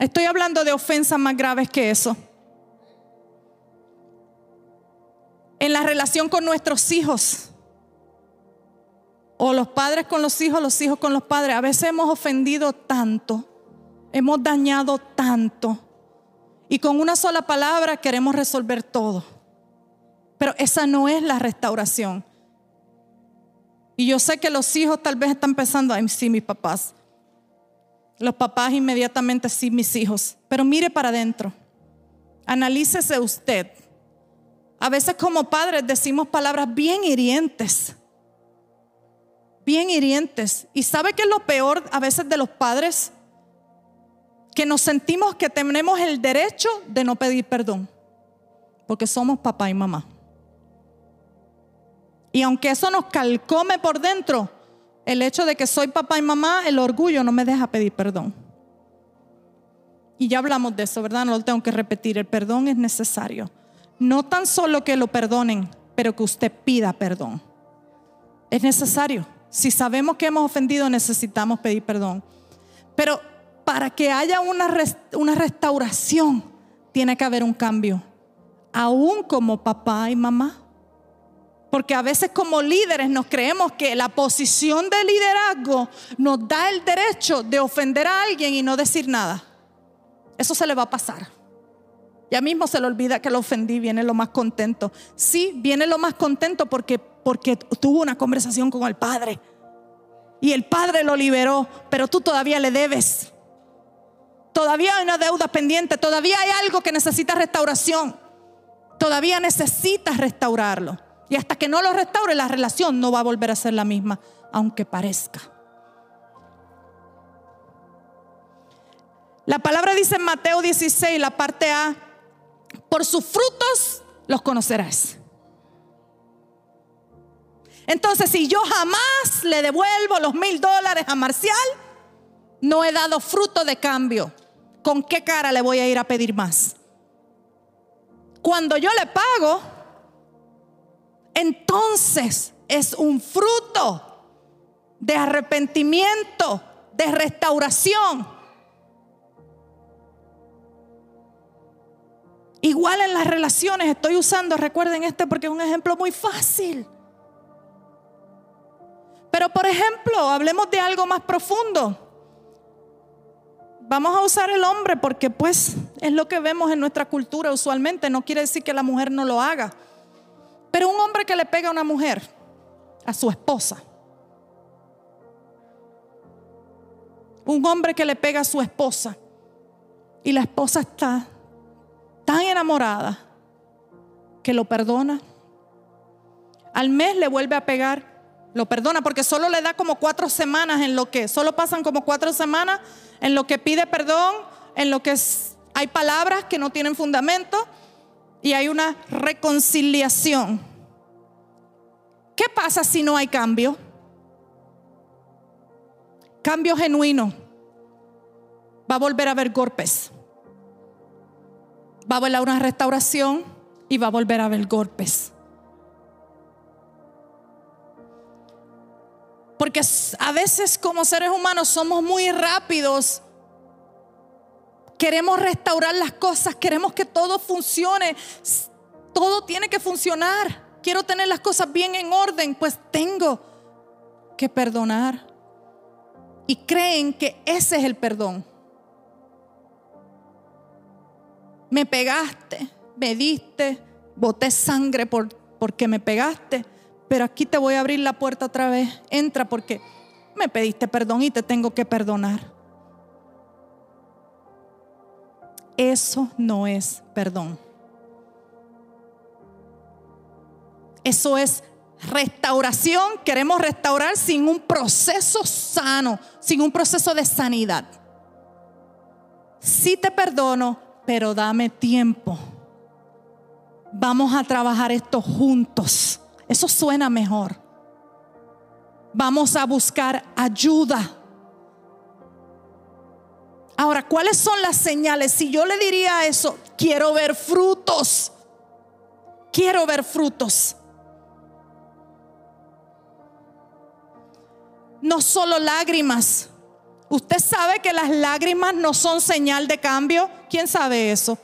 Estoy hablando de ofensas más graves que eso. En la relación con nuestros hijos. O los padres con los hijos, los hijos con los padres. A veces hemos ofendido tanto. Hemos dañado tanto Y con una sola palabra queremos resolver todo. Pero esa no es la restauración. Y yo sé que los hijos tal vez están pensando, ay, sí, mis papás. Los papás inmediatamente, sí, mis hijos. Pero mire para adentro. Analícese usted. A veces como padres decimos palabras bien hirientes. Bien hirientes. ¿Y sabe qué es lo peor a veces de los padres? Que nos sentimos que tenemos el derecho de no pedir perdón. Porque somos papá y mamá. Y aunque eso nos calcome por dentro, el hecho de que soy papá y mamá, el orgullo no me deja pedir perdón. Y ya hablamos de eso, ¿verdad? No lo tengo que repetir. El perdón es necesario. No tan solo que lo perdonen, pero que usted pida perdón. Es necesario. Si sabemos que hemos ofendido, necesitamos pedir perdón. Pero para que haya una, una restauración, tiene que haber un cambio. Aún como papá y mamá. Porque a veces como líderes nos creemos que la posición de liderazgo nos da el derecho de ofender a alguien y no decir nada. Eso se le va a pasar. Ya mismo se le olvida que lo ofendí, viene lo más contento. Sí, viene lo más contento porque, porque tuvo una conversación con el Padre. Y el Padre lo liberó, pero tú todavía le debes. Todavía hay una deuda pendiente, todavía hay algo que necesita restauración. Todavía necesitas restaurarlo. Y hasta que no lo restaure, la relación no va a volver a ser la misma, aunque parezca. La palabra dice en Mateo 16, la parte A, por sus frutos los conocerás. Entonces, si yo jamás le devuelvo los mil dólares a Marcial, no he dado fruto de cambio. ¿Con qué cara le voy a ir a pedir más? Cuando yo le pago, entonces es un fruto de arrepentimiento, de restauración. Igual en las relaciones, estoy usando, recuerden este porque es un ejemplo muy fácil. Pero por ejemplo, hablemos de algo más profundo. Vamos a usar el hombre porque pues es lo que vemos en nuestra cultura usualmente, no quiere decir que la mujer no lo haga. Pero un hombre que le pega a una mujer, a su esposa, un hombre que le pega a su esposa y la esposa está tan enamorada que lo perdona. Al mes le vuelve a pegar, lo perdona porque solo le da como cuatro semanas en lo que, solo pasan como cuatro semanas en lo que pide perdón, en lo que hay palabras que no tienen fundamento y hay una reconciliación. ¿Qué pasa si no hay cambio? Cambio genuino. Va a volver a haber golpes. Va a haber una restauración y va a volver a haber golpes. Porque a veces como seres humanos somos muy rápidos Queremos restaurar las cosas, queremos que todo funcione. Todo tiene que funcionar. Quiero tener las cosas bien en orden, pues tengo que perdonar. Y creen que ese es el perdón. Me pegaste, me diste, boté sangre por, porque me pegaste, pero aquí te voy a abrir la puerta otra vez. Entra porque me pediste perdón y te tengo que perdonar. Eso no es perdón. Eso es restauración. Queremos restaurar sin un proceso sano, sin un proceso de sanidad. Sí te perdono, pero dame tiempo. Vamos a trabajar esto juntos. Eso suena mejor. Vamos a buscar ayuda. Ahora, ¿cuáles son las señales? Si yo le diría eso, quiero ver frutos. Quiero ver frutos. No solo lágrimas. ¿Usted sabe que las lágrimas no son señal de cambio? ¿Quién sabe eso?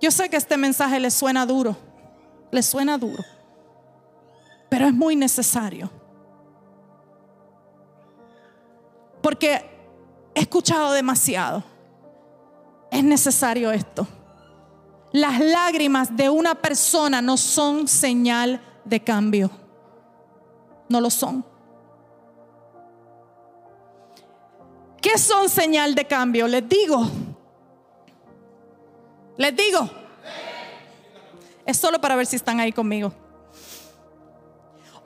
Yo sé que este mensaje le suena duro, le suena duro, pero es muy necesario. Porque he escuchado demasiado. es necesario esto. Las lágrimas de una persona no son señal de cambio. No lo son. ¿Qué son señal de cambio? Les digo. Les digo. Es solo para ver si están ahí conmigo.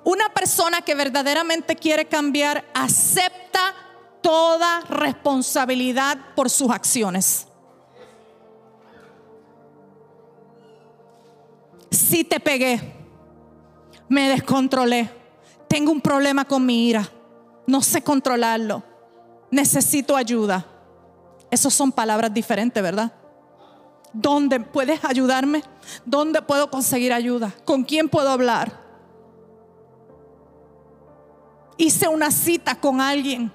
Una persona que verdaderamente quiere cambiar acepta toda responsabilidad por sus acciones. Si te pegué, me descontrolé, tengo un problema con mi ira, no sé controlarlo, necesito ayuda. Esas son palabras diferentes, ¿verdad? ¿Dónde puedes ayudarme? ¿Dónde puedo conseguir ayuda? ¿Con quién puedo hablar? Hice una cita con alguien.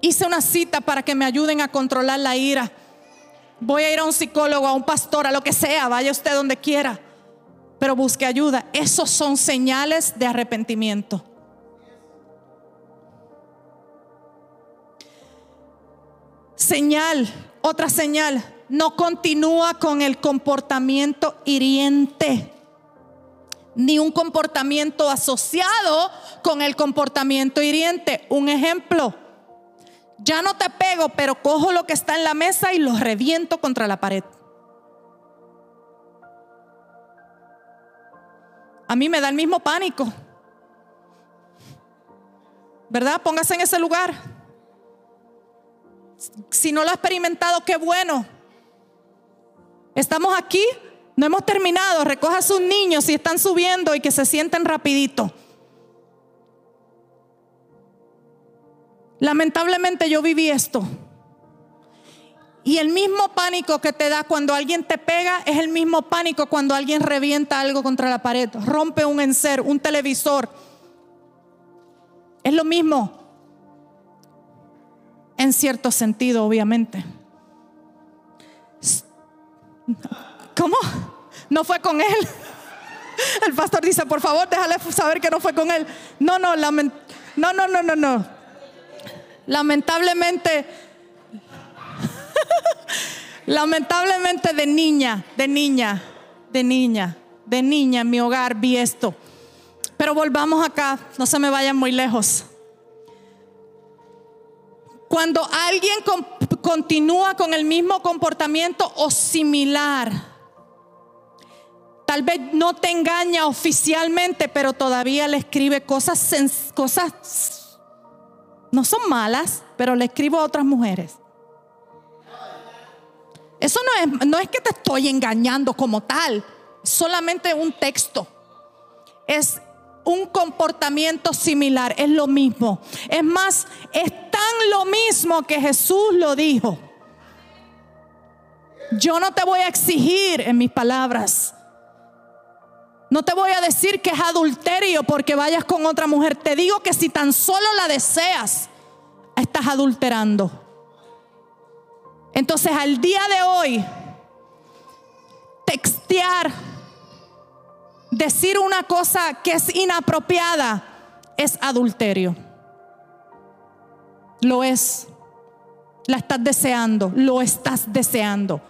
Hice una cita para que me ayuden a controlar la ira. Voy a ir a un psicólogo, a un pastor, a lo que sea, vaya usted donde quiera, pero busque ayuda. Esos son señales de arrepentimiento. Señal, otra señal, no continúa con el comportamiento hiriente ni un comportamiento asociado con el comportamiento hiriente. Un ejemplo, ya no te pego, pero cojo lo que está en la mesa y lo reviento contra la pared. A mí me da el mismo pánico. ¿Verdad? Póngase en ese lugar. Si no lo ha experimentado, qué bueno. Estamos aquí no hemos terminado. Recoja a sus niños si están subiendo y que se sienten rapidito. Lamentablemente yo viví esto. Y el mismo pánico que te da cuando alguien te pega es el mismo pánico cuando alguien revienta algo contra la pared, rompe un enser, un televisor. Es lo mismo. En cierto sentido, obviamente. ¿Cómo? No fue con él. El pastor dice, por favor, déjale saber que no fue con él. No, no, no, no, no, no, no. Lamentablemente, lamentablemente de niña, de niña, de niña, de niña en mi hogar vi esto. Pero volvamos acá, no se me vayan muy lejos. Cuando alguien continúa con el mismo comportamiento o similar, Tal vez no te engaña oficialmente, pero todavía le escribe cosas, cosas no son malas, pero le escribo a otras mujeres. Eso no es, no es que te estoy engañando como tal, solamente un texto. Es un comportamiento similar, es lo mismo. Es más, es lo mismo que Jesús lo dijo. Yo no te voy a exigir en mis palabras no te voy a decir que es adulterio porque vayas con otra mujer. Te digo que si tan solo la deseas, estás adulterando. Entonces al día de hoy, textear, decir una cosa que es inapropiada, es adulterio. Lo es. La estás deseando, lo estás deseando.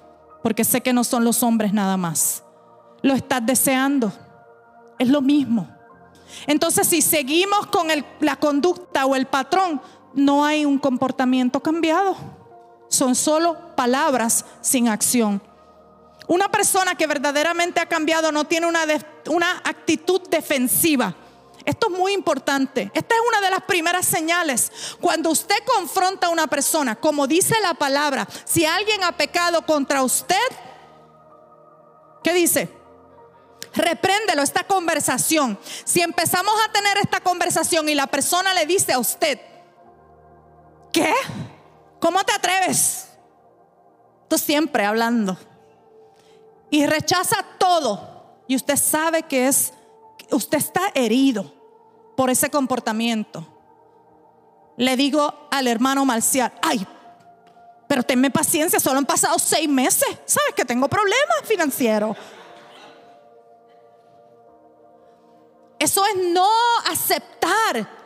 Porque sé que no son los hombres nada más. Lo estás deseando. Es lo mismo. Entonces, si seguimos con la conducta o el patrón, no hay un comportamiento cambiado. Son solo palabras sin acción. Una persona que verdaderamente ha cambiado no tiene una, actitud defensiva. Esto es muy importante. Esta es una de las primeras señales. Cuando usted confronta a una persona, como dice la palabra, si alguien ha pecado contra usted, ¿qué dice? repréndelo esta conversación. Si empezamos a tener esta conversación y la persona le dice a usted, ¿qué? ¿Cómo te atreves? Tú siempre hablando. Y rechaza todo. Y usted sabe que es, usted está herido por ese comportamiento. Le digo al hermano Marcial, ay, pero tenme paciencia, solo han pasado seis meses. ¿Sabes que tengo problemas financieros? Eso es no aceptar.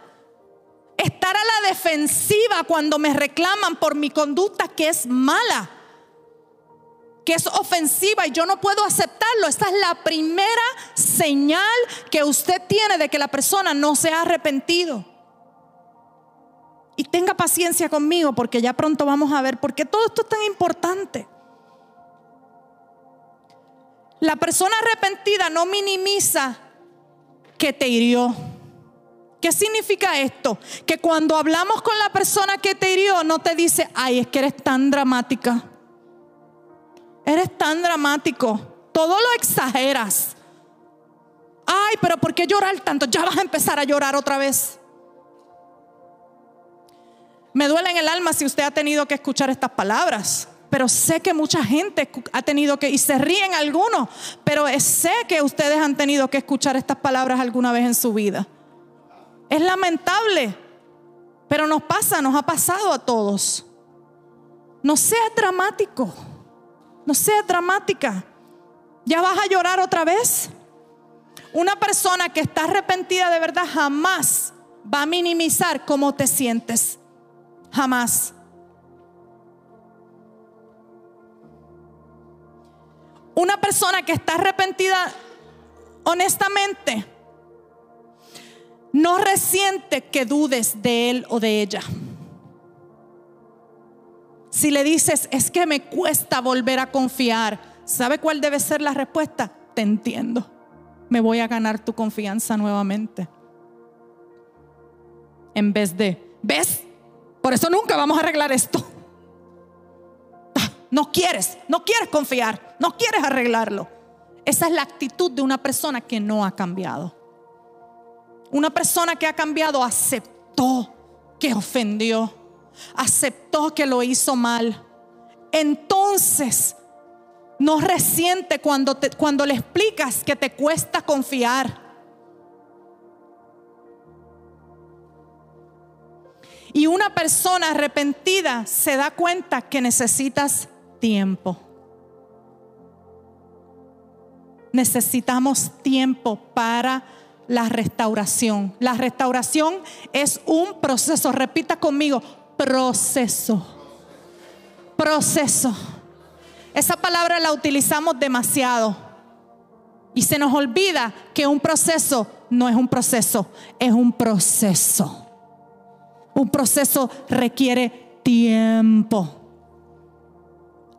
estar a la defensiva cuando me reclaman por mi conducta que es mala, que es ofensiva y yo no puedo aceptarlo. Esta es la primera señal que usted tiene de que la persona no se ha arrepentido. Y tenga paciencia conmigo porque ya pronto vamos a ver por qué todo esto es tan importante. La persona arrepentida no minimiza que te hirió. ¿Qué significa esto? Que cuando hablamos con la persona que te hirió, no te dice, ay, es que eres tan dramática. Eres tan dramático. Todo lo exageras. Ay, pero ¿por qué llorar tanto? Ya vas a empezar a llorar otra vez. Me duele en el alma si usted ha tenido que escuchar estas palabras, pero sé que mucha gente ha tenido que, y se ríen algunos, pero sé que ustedes han tenido que escuchar estas palabras alguna vez en su vida. Es lamentable, pero nos pasa, nos ha pasado a todos. No sea dramático, no sea dramática. ¿Ya vas a llorar otra vez? Una persona que está arrepentida de verdad jamás va a minimizar cómo te sientes. Jamás. Una persona que está arrepentida honestamente no resiente que dudes de él o de ella. Si le dices, es que me cuesta volver a confiar, ¿sabe cuál debe ser la respuesta? Te entiendo. Me voy a ganar tu confianza nuevamente. En vez de, ¿ves? Por eso nunca vamos a arreglar esto. Ah, no quieres, no quieres confiar, no quieres arreglarlo. Esa es la actitud de una persona que no ha cambiado. Una persona que ha cambiado aceptó que ofendió, aceptó que lo hizo mal. Entonces, no resiente cuando, cuando le explicas que te cuesta confiar. Y una persona arrepentida se da cuenta que necesitas tiempo. Necesitamos tiempo para la restauración. La restauración es un proceso. Repita conmigo, proceso. Proceso. Esa palabra la utilizamos demasiado. Y se nos olvida que un proceso no es un proceso, es un proceso. Un proceso requiere tiempo.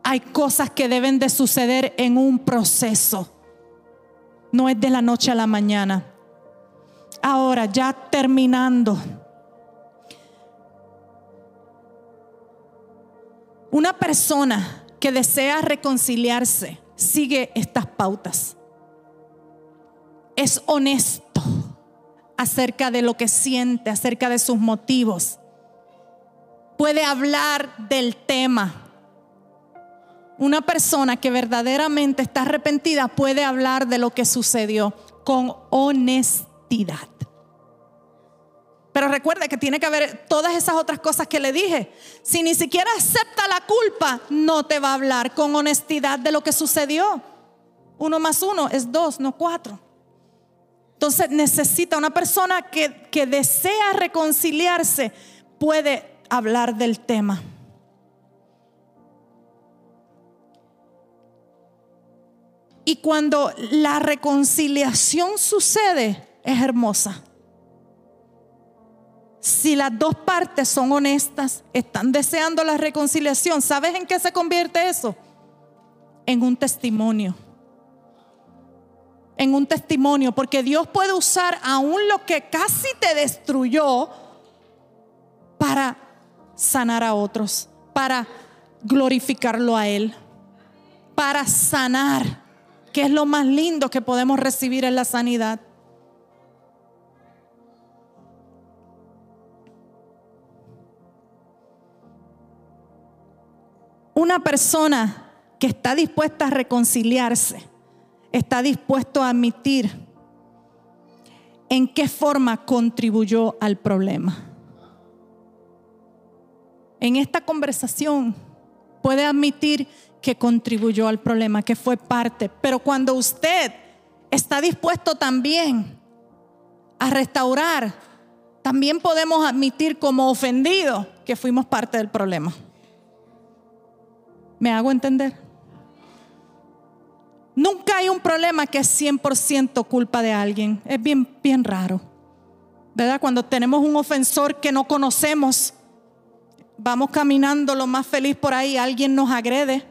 Hay cosas que deben de suceder en un proceso. No es de la noche a la mañana. Ahora, ya terminando. Una persona que desea reconciliarse sigue estas pautas. Es honesto acerca de lo que siente, acerca de sus motivos. Puede hablar del tema. Una persona que verdaderamente está arrepentida puede hablar de lo que sucedió con honestidad. Pero recuerde que tiene que haber todas esas otras cosas que le dije. Si ni siquiera acepta la culpa, no te va a hablar con honestidad de lo que sucedió. Uno más uno es dos, no cuatro. Entonces necesita una persona que, que desea reconciliarse, puede hablar del tema. Y cuando la reconciliación sucede, es hermosa. Si las dos partes son honestas, están deseando la reconciliación, ¿sabes en qué se convierte eso? En un testimonio en un testimonio, porque Dios puede usar aún lo que casi te destruyó para sanar a otros, para glorificarlo a Él, para sanar, que es lo más lindo que podemos recibir en la sanidad. Una persona que está dispuesta a reconciliarse está dispuesto a admitir en qué forma contribuyó al problema. En esta conversación puede admitir que contribuyó al problema, que fue parte, pero cuando usted está dispuesto también a restaurar, también podemos admitir como ofendidos que fuimos parte del problema. ¿Me hago entender? Nunca hay un problema que es 100% culpa de alguien. Es bien, bien raro. ¿Verdad? Cuando tenemos un ofensor que no conocemos, vamos caminando lo más feliz por ahí, alguien nos agrede,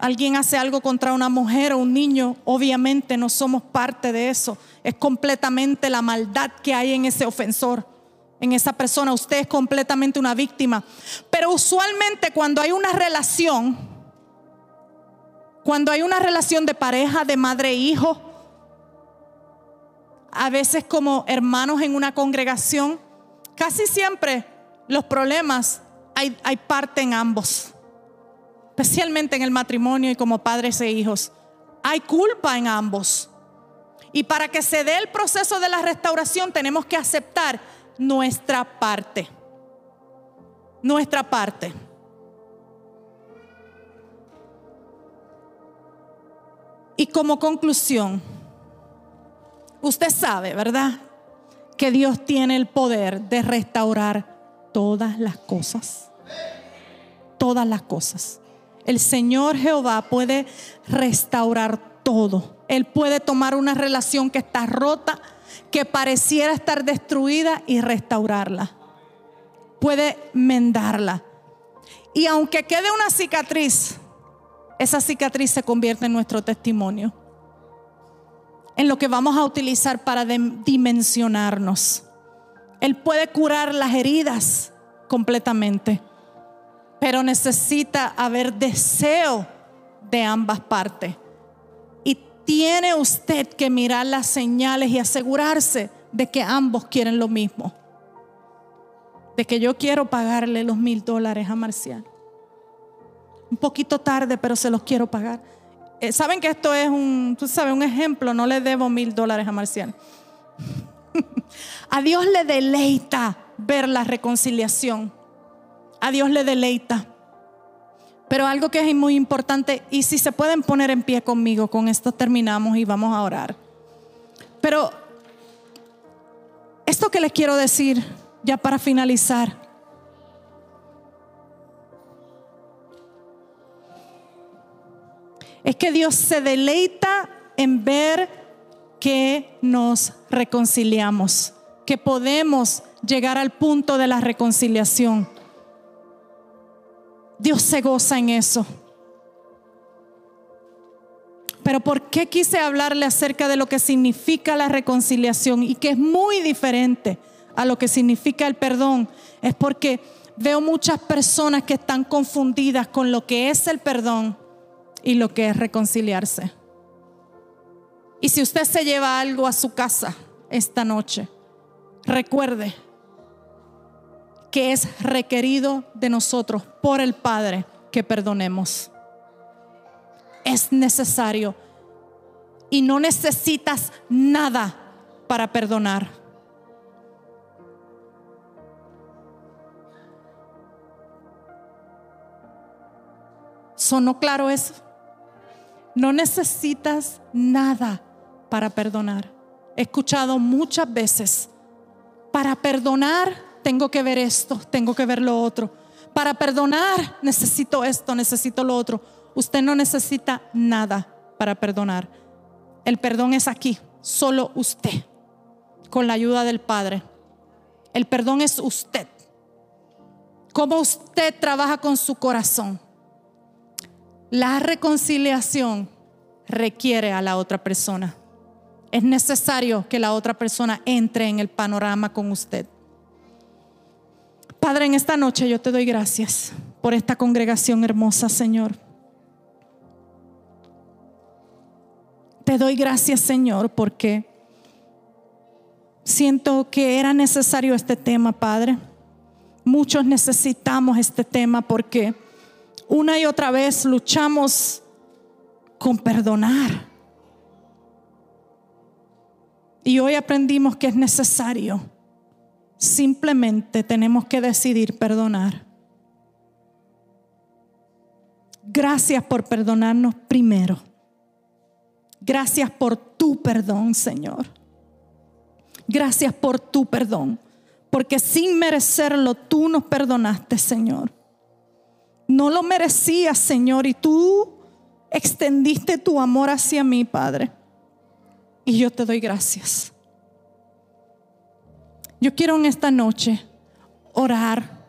alguien hace algo contra una mujer o un niño, obviamente no somos parte de eso. Es completamente la maldad que hay en ese ofensor, en esa persona. Usted es completamente una víctima. Pero usualmente cuando hay una relación, cuando hay una relación de pareja, de madre e hijo, a veces como hermanos en una congregación, casi siempre los problemas hay, hay parte en ambos, especialmente en el matrimonio y como padres e hijos. Hay culpa en ambos. Y para que se dé el proceso de la restauración tenemos que aceptar nuestra parte. Nuestra parte. Y como conclusión, usted sabe, ¿verdad? Que Dios tiene el poder de restaurar todas las cosas. Todas las cosas. El Señor Jehová puede restaurar todo. Él puede tomar una relación que está rota, que pareciera estar destruida y restaurarla. Puede mendarla. Y aunque quede una cicatriz, esa cicatriz se convierte en nuestro testimonio, en lo que vamos a utilizar para dimensionarnos. Él puede curar las heridas completamente, pero necesita haber deseo de ambas partes. Tiene usted que mirar las señales y asegurarse de que ambos quieren lo mismo. De que yo quiero pagarle los mil dólares a Marcial un poquito tarde, pero se los quiero pagar. Eh, Saben que esto es un, tú sabes, un ejemplo, no le debo mil dólares a Marcial. a Dios le deleita ver la reconciliación. A Dios le deleita. Pero algo que es muy importante, y si se pueden poner en pie conmigo, con esto terminamos y vamos a orar. Pero esto que les quiero decir, ya para finalizar, es que Dios se deleita en ver que nos reconciliamos, que podemos llegar al punto de la reconciliación. Dios se goza en eso. Pero ¿por qué quise hablarle acerca de lo que significa la reconciliación y que es muy diferente a lo que significa el perdón? Es porque veo muchas personas que están confundidas con lo que es el perdón y lo que es reconciliarse. Y si usted se lleva algo a su casa esta noche, recuerde que es requerido de nosotros por el Padre que perdonemos. Es necesario. Y no necesitas nada para perdonar. ¿Sonó claro eso? No necesitas nada para perdonar. He escuchado muchas veces, para perdonar tengo que ver esto, tengo que ver lo otro. Para perdonar necesito esto, necesito lo otro. Usted no necesita nada para perdonar. El perdón es aquí, solo usted, con la ayuda del Padre. El perdón es usted. Cómo usted trabaja con su corazón. La reconciliación requiere a la otra persona. Es necesario que la otra persona entre en el panorama con usted. Padre, en esta noche yo te doy gracias por esta congregación hermosa, Señor. Te doy gracias, Señor, porque siento que era necesario este tema, Padre. Muchos necesitamos este tema porque una y otra vez luchamos con perdonar. Y hoy aprendimos que es necesario. Simplemente tenemos que decidir perdonar. Gracias por perdonarnos primero. Gracias por tu perdón, Señor. Gracias por tu perdón, porque sin merecerlo tú nos perdonaste, Señor. No lo merecías, Señor, y tú extendiste tu amor hacia mí, Padre. Y yo te doy gracias. Yo quiero en esta noche orar